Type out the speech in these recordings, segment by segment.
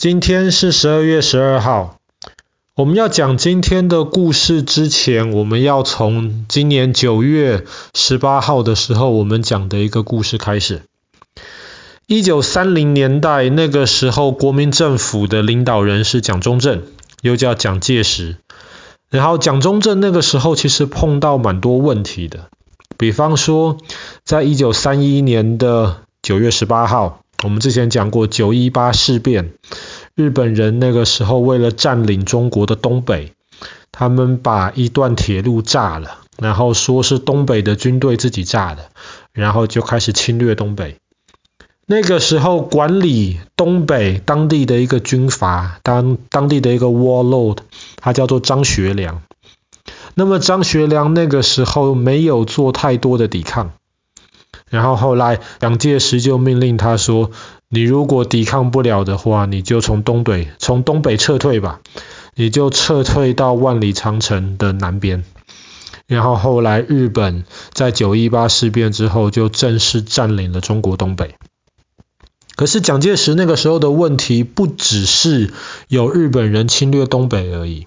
今天是十二月十二号。我们要讲今天的故事之前，我们要从今年九月十八号的时候我们讲的一个故事开始。一九三零年代那个时候，国民政府的领导人是蒋中正，又叫蒋介石。然后蒋中正那个时候其实碰到蛮多问题的，比方说，在一九三一年的九月十八号。我们之前讲过九一八事变，日本人那个时候为了占领中国的东北，他们把一段铁路炸了，然后说是东北的军队自己炸的，然后就开始侵略东北。那个时候管理东北当地的一个军阀，当当地的一个 warlord，他叫做张学良。那么张学良那个时候没有做太多的抵抗。然后后来，蒋介石就命令他说：“你如果抵抗不了的话，你就从东北从东北撤退吧，你就撤退到万里长城的南边。”然后后来，日本在九一八事变之后就正式占领了中国东北。可是蒋介石那个时候的问题不只是有日本人侵略东北而已。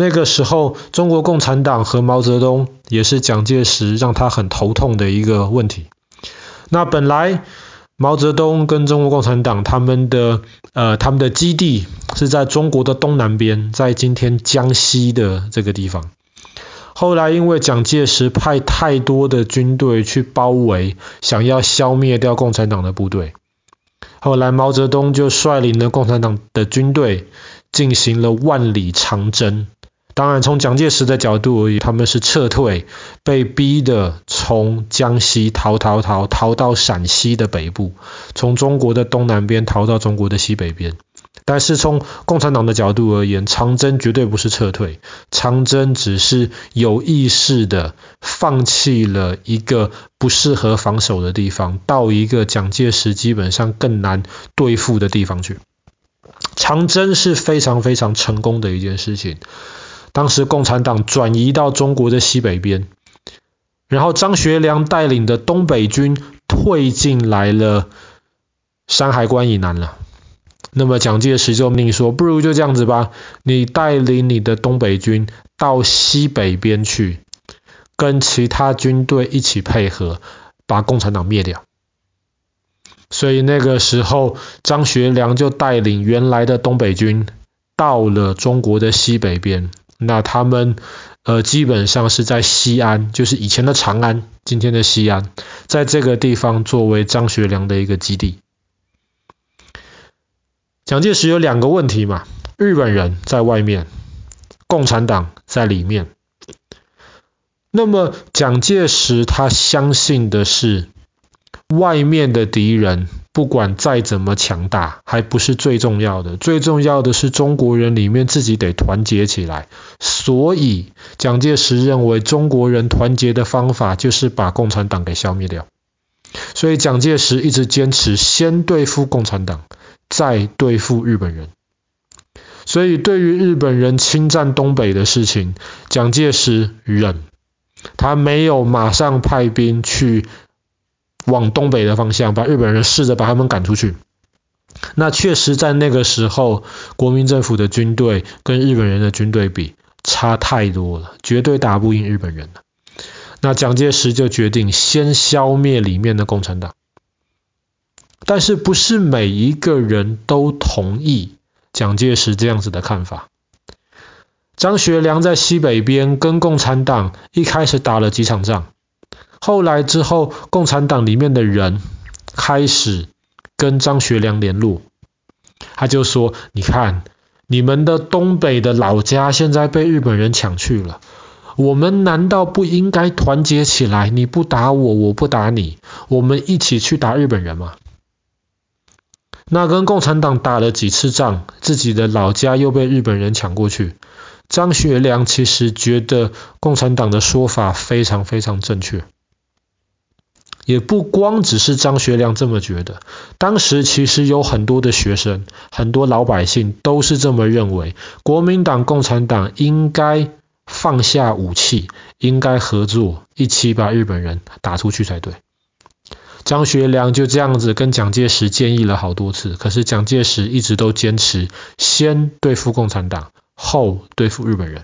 那个时候，中国共产党和毛泽东也是蒋介石让他很头痛的一个问题。那本来毛泽东跟中国共产党他们的呃他们的基地是在中国的东南边，在今天江西的这个地方。后来因为蒋介石派太多的军队去包围，想要消灭掉共产党的部队，后来毛泽东就率领了共产党的军队进行了万里长征。当然，从蒋介石的角度而言，他们是撤退，被逼的从江西逃逃逃逃到陕西的北部，从中国的东南边逃到中国的西北边。但是从共产党的角度而言，长征绝对不是撤退，长征只是有意识的放弃了一个不适合防守的地方，到一个蒋介石基本上更难对付的地方去。长征是非常非常成功的一件事情。当时共产党转移到中国的西北边，然后张学良带领的东北军退进来了山海关以南了。那么蒋介石就命说：“不如就这样子吧，你带领你的东北军到西北边去，跟其他军队一起配合，把共产党灭掉。”所以那个时候，张学良就带领原来的东北军到了中国的西北边。那他们呃基本上是在西安，就是以前的长安，今天的西安，在这个地方作为张学良的一个基地。蒋介石有两个问题嘛，日本人在外面，共产党在里面。那么蒋介石他相信的是，外面的敌人。不管再怎么强大，还不是最重要的。最重要的是中国人里面自己得团结起来。所以蒋介石认为中国人团结的方法就是把共产党给消灭掉。所以蒋介石一直坚持先对付共产党，再对付日本人。所以对于日本人侵占东北的事情，蒋介石忍，他没有马上派兵去。往东北的方向，把日本人试着把他们赶出去。那确实在那个时候，国民政府的军队跟日本人的军队比差太多了，绝对打不赢日本人的。那蒋介石就决定先消灭里面的共产党。但是不是每一个人都同意蒋介石这样子的看法。张学良在西北边跟共产党一开始打了几场仗。后来之后，共产党里面的人开始跟张学良联络，他就说：“你看，你们的东北的老家现在被日本人抢去了，我们难道不应该团结起来？你不打我，我不打你，我们一起去打日本人吗？”那跟共产党打了几次仗，自己的老家又被日本人抢过去。张学良其实觉得共产党的说法非常非常正确。也不光只是张学良这么觉得，当时其实有很多的学生、很多老百姓都是这么认为，国民党、共产党应该放下武器，应该合作，一起把日本人打出去才对。张学良就这样子跟蒋介石建议了好多次，可是蒋介石一直都坚持先对付共产党，后对付日本人。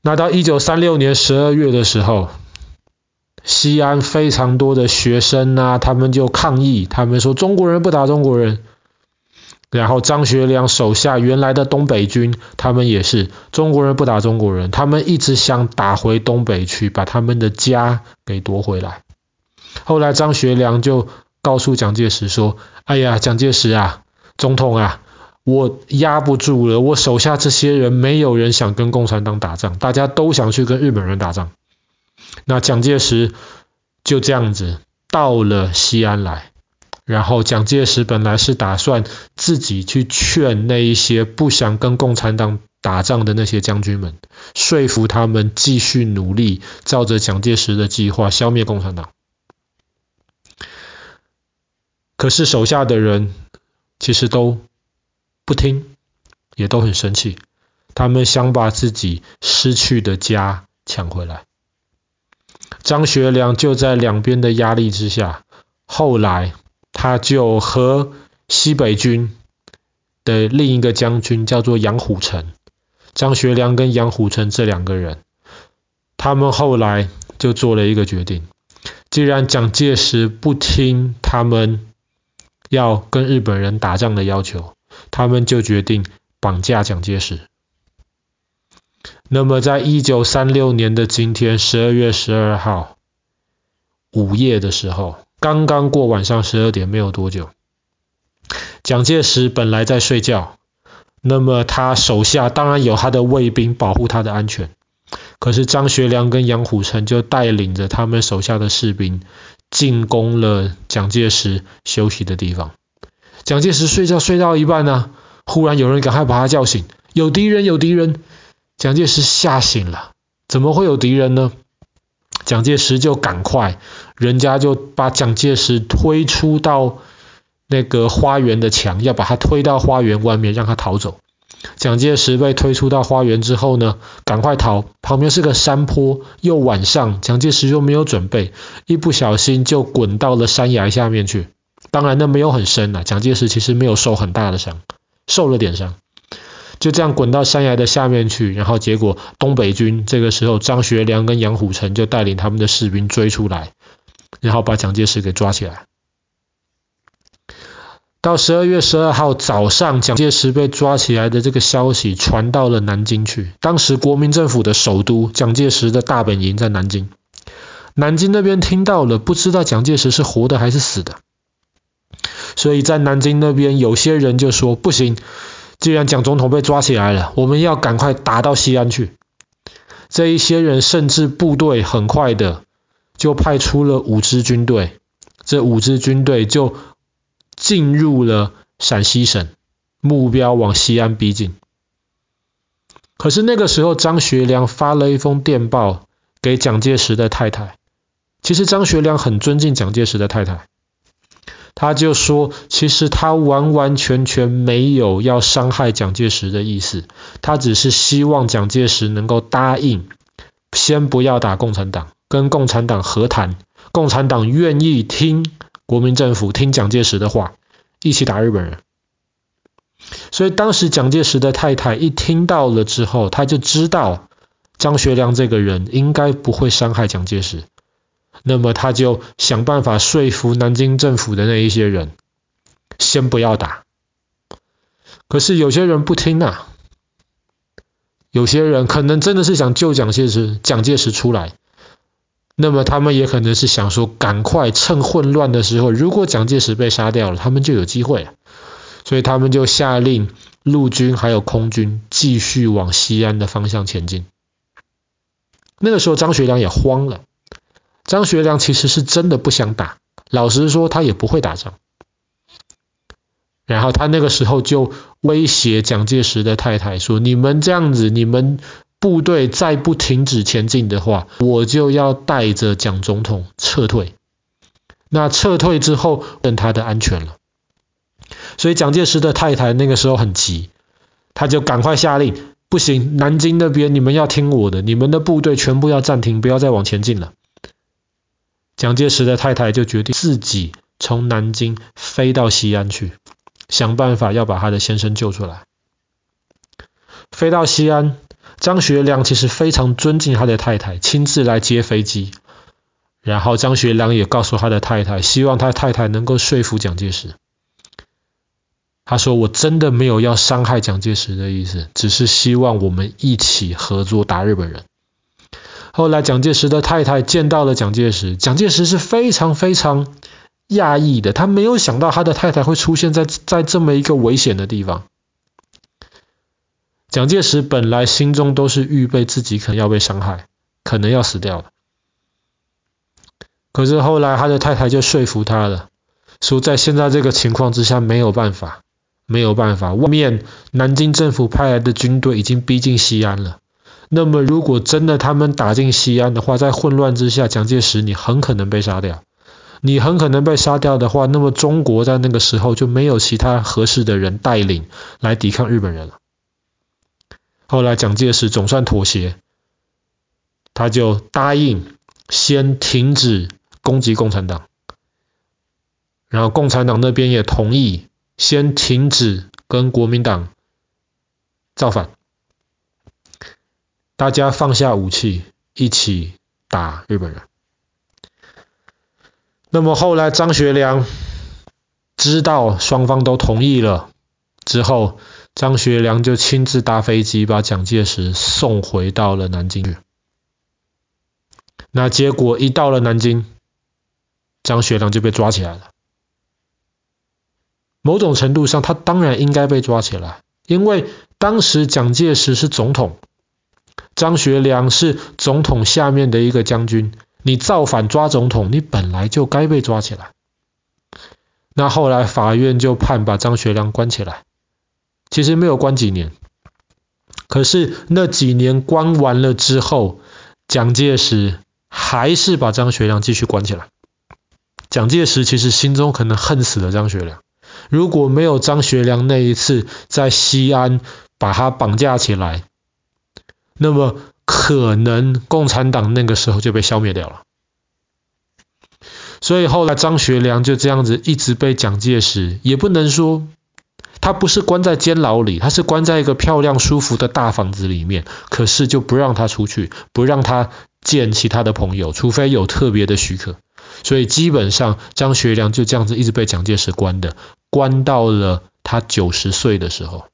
那到一九三六年十二月的时候，西安非常多的学生啊，他们就抗议，他们说中国人不打中国人。然后张学良手下原来的东北军，他们也是中国人不打中国人，他们一直想打回东北去，把他们的家给夺回来。后来张学良就告诉蒋介石说：“哎呀，蒋介石啊，总统啊，我压不住了，我手下这些人没有人想跟共产党打仗，大家都想去跟日本人打仗。”那蒋介石就这样子到了西安来。然后蒋介石本来是打算自己去劝那一些不想跟共产党打仗的那些将军们，说服他们继续努力，照着蒋介石的计划消灭共产党。可是手下的人其实都不听，也都很生气，他们想把自己失去的家抢回来。张学良就在两边的压力之下，后来。他就和西北军的另一个将军叫做杨虎城，张学良跟杨虎城这两个人，他们后来就做了一个决定，既然蒋介石不听他们要跟日本人打仗的要求，他们就决定绑架蒋介石。那么在一九三六年的今天，十二月十二号午夜的时候。刚刚过晚上十二点没有多久，蒋介石本来在睡觉，那么他手下当然有他的卫兵保护他的安全，可是张学良跟杨虎城就带领着他们手下的士兵进攻了蒋介石休息的地方。蒋介石睡觉睡到一半呢、忽然有人赶快把他叫醒，有敌人，有敌人！蒋介石吓醒了，怎么会有敌人呢？蒋介石就赶快，人家就把蒋介石推出到那个花园的墙，要把他推到花园外面，让他逃走。蒋介石被推出到花园之后呢，赶快逃，旁边是个山坡，又晚上，蒋介石又没有准备，一不小心就滚到了山崖下面去。当然，那没有很深啊，蒋介石其实没有受很大的伤，受了点伤。就这样滚到山崖的下面去，然后结果东北军这个时候，张学良跟杨虎城就带领他们的士兵追出来，然后把蒋介石给抓起来。到十二月十二号早上，蒋介石被抓起来的这个消息传到了南京去。当时国民政府的首都，蒋介石的大本营在南京。南京那边听到了，不知道蒋介石是活的还是死的，所以在南京那边有些人就说不行。既然蒋总统被抓起来了，我们要赶快打到西安去。这一些人甚至部队很快的就派出了五支军队，这五支军队就进入了陕西省，目标往西安逼近。可是那个时候，张学良发了一封电报给蒋介石的太太。其实张学良很尊敬蒋介石的太太。他就说，其实他完完全全没有要伤害蒋介石的意思，他只是希望蒋介石能够答应，先不要打共产党，跟共产党和谈，共产党愿意听国民政府听蒋介石的话，一起打日本人。所以当时蒋介石的太太一听到了之后，他就知道张学良这个人应该不会伤害蒋介石。那么他就想办法说服南京政府的那一些人，先不要打。可是有些人不听啊，有些人可能真的是想救蒋介石，蒋介石出来。那么他们也可能是想说，赶快趁混乱的时候，如果蒋介石被杀掉了，他们就有机会。所以他们就下令陆军还有空军继续往西安的方向前进。那个时候张学良也慌了。张学良其实是真的不想打，老实说他也不会打仗。然后他那个时候就威胁蒋介石的太太说：“你们这样子，你们部队再不停止前进的话，我就要带着蒋总统撤退。那撤退之后，问他的安全了。”所以蒋介石的太太那个时候很急，他就赶快下令：“不行，南京那边你们要听我的，你们的部队全部要暂停，不要再往前进了。”蒋介石的太太就决定自己从南京飞到西安去，想办法要把他的先生救出来。飞到西安，张学良其实非常尊敬他的太太，亲自来接飞机。然后张学良也告诉他的太太，希望他太太能够说服蒋介石。他说：“我真的没有要伤害蒋介石的意思，只是希望我们一起合作打日本人。”后来蒋介石的太太见到了蒋介石，蒋介石是非常非常讶异的，他没有想到他的太太会出现在在这么一个危险的地方。蒋介石本来心中都是预备自己可能要被伤害，可能要死掉了。可是后来他的太太就说服他了，说在现在这个情况之下没有办法。没有办法，外面南京政府派来的军队已经逼近西安了。那么，如果真的他们打进西安的话，在混乱之下，蒋介石你很可能被杀掉。你很可能被杀掉的话，那么中国在那个时候就没有其他合适的人带领来抵抗日本人了。后来蒋介石总算妥协，他就答应先停止攻击共产党，然后共产党那边也同意。先停止跟国民党造反，大家放下武器，一起打日本人。那么后来张学良知道双方都同意了之后，张学良就亲自搭飞机把蒋介石送回到了南京去。那结果一到了南京，张学良就被抓起来了。某种程度上，他当然应该被抓起来，因为当时蒋介石是总统，张学良是总统下面的一个将军，你造反抓总统，你本来就该被抓起来。那后来法院就判把张学良关起来，其实没有关几年，可是那几年关完了之后，蒋介石还是把张学良继续关起来。蒋介石其实心中可能恨死了张学良。如果没有张学良那一次在西安把他绑架起来，那么可能共产党那个时候就被消灭掉了。所以后来张学良就这样子一直被蒋介石，也不能说他不是关在监牢里，他是关在一个漂亮舒服的大房子里面，可是就不让他出去，不让他见其他的朋友，除非有特别的许可。所以基本上张学良就这样子一直被蒋介石关的。关到了他九十岁的时候，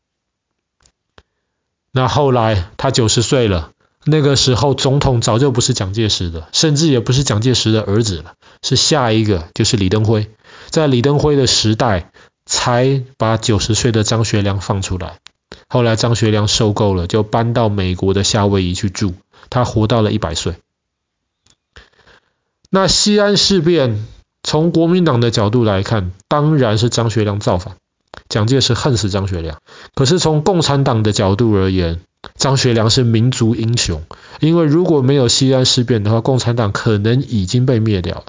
那后来他九十岁了，那个时候总统早就不是蒋介石的，甚至也不是蒋介石的儿子了，是下一个就是李登辉，在李登辉的时代才把九十岁的张学良放出来。后来张学良受够了，就搬到美国的夏威夷去住，他活到了一百岁。那西安事变。从国民党的角度来看，当然是张学良造反，蒋介石恨死张学良。可是从共产党的角度而言，张学良是民族英雄，因为如果没有西安事变的话，共产党可能已经被灭掉了。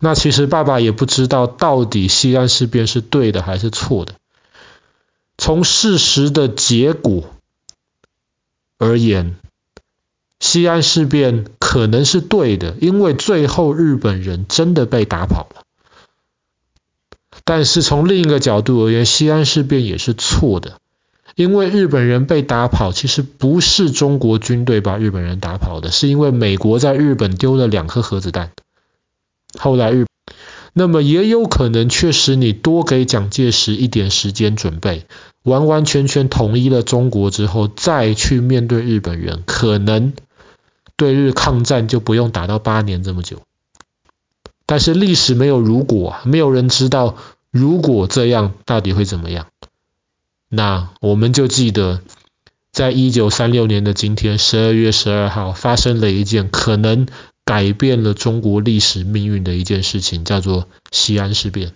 那其实爸爸也不知道到底西安事变是对的还是错的。从事实的结果而言，西安事变可能是对的，因为最后日本人真的被打跑了。但是从另一个角度而言，西安事变也是错的，因为日本人被打跑，其实不是中国军队把日本人打跑的，是因为美国在日本丢了两颗核子弹。后来日，那么也有可能确实你多给蒋介石一点时间准备，完完全全统一了中国之后，再去面对日本人，可能。对日抗战就不用打到八年这么久，但是历史没有如果，没有人知道如果这样到底会怎么样。那我们就记得，在一九三六年的今天，十二月十二号，发生了一件可能改变了中国历史命运的一件事情，叫做西安事变。